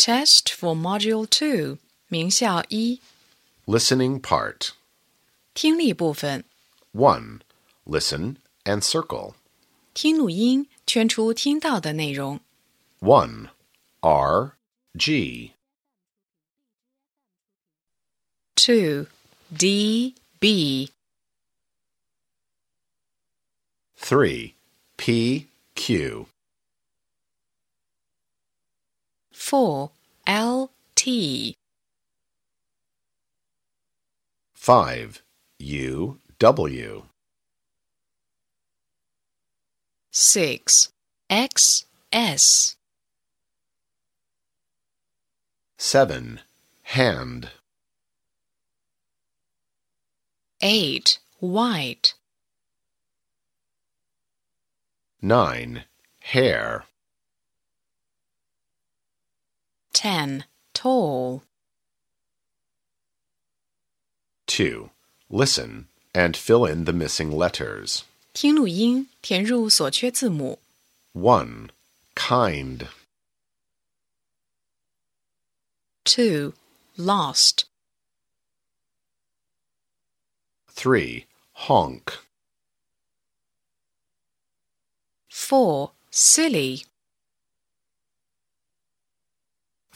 Test for Module Two，名校一， Listening part. 听力部分， 1. Listen and circle. 听录音，圈出听到的内容。 1. R, G. Two, D, B. 3. P, Q. Four, L, T. 5. U, W. Six, X, S. 7. Hand. Eight, White. 9. Hair. Ten, Tall. 2. Listen and fill in the missing letters. 听录音，填入所缺字母。 1. Kind. Two, Lost. 3. Honk. Four, Silly.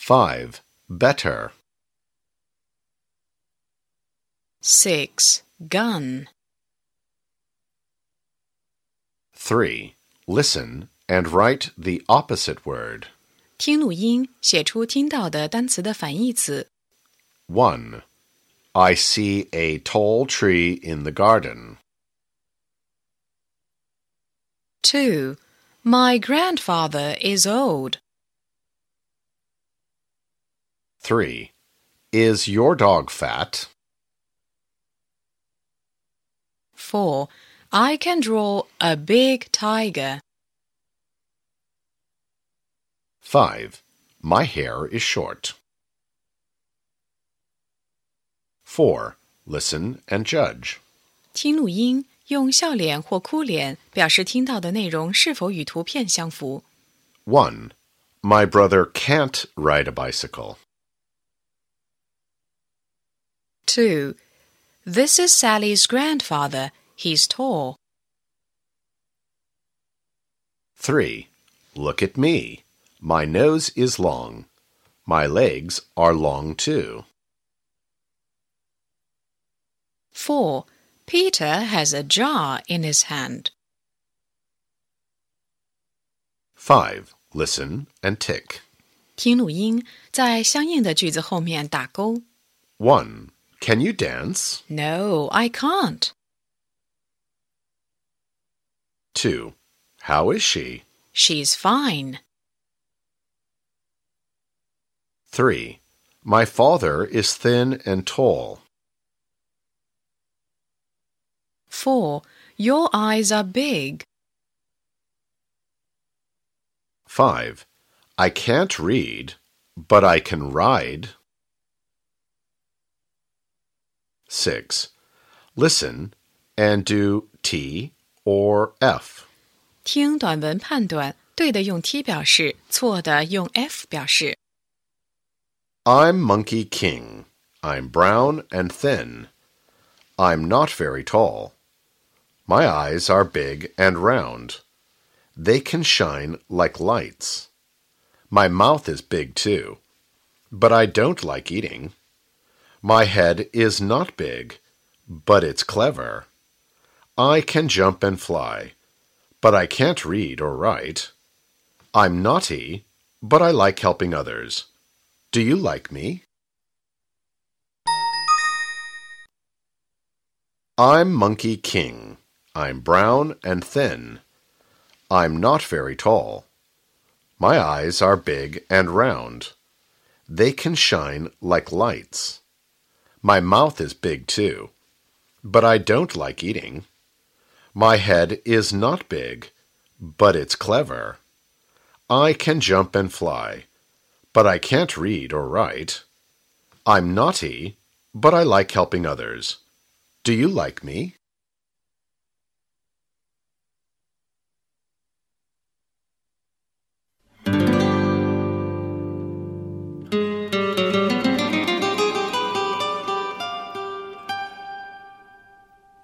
5. Better. Six, Gun. 3. Listen and write the opposite word. 听录音，写出听到的单词的反义词。 1. I see a tall tree in the garden. Two, My grandfather is old. 3. Is your dog fat? Four, I can draw a big tiger. 5. My hair is short. 4. Listen and judge. 听录音，用笑脸或哭脸表示听到的内容是否与图片相符。 1. My brother can't ride a bicycle. Two, This is Sally's grandfather. He's tall. 3. Look at me. My nose is long. My legs are long too. Four, Peter has a jar in his hand. 5. Listen and tick. 听录音，在相应的句子后面打勾。 1. Can you dance? No, I can't. 2. How is she? She's fine. 3. My father is thin and tall. Four, Your eyes are big. 5. I can't read, but I can ride. 6. Listen and do T or F. 听短文判断，对的用 T 表示，错的用 F 表示。 I'm Monkey King. I'm brown and thin. I'm not very tall. My eyes are big and round. They can shine like lights. My mouth is big too, but I don't like eating. My head is not big, but it's clever. I can jump and fly, but I can't read or write. I'm naughty, but I like helping others. Do you like me? I'm Monkey King. I'm brown and thin. I'm not very tall. My eyes are big and round. They can shine like lights. My mouth is big too, but I don't like eating. My head is not big, but it's clever. I can jump and fly, but I can't read or write. I'm naughty, but I like helping others. Do you like me?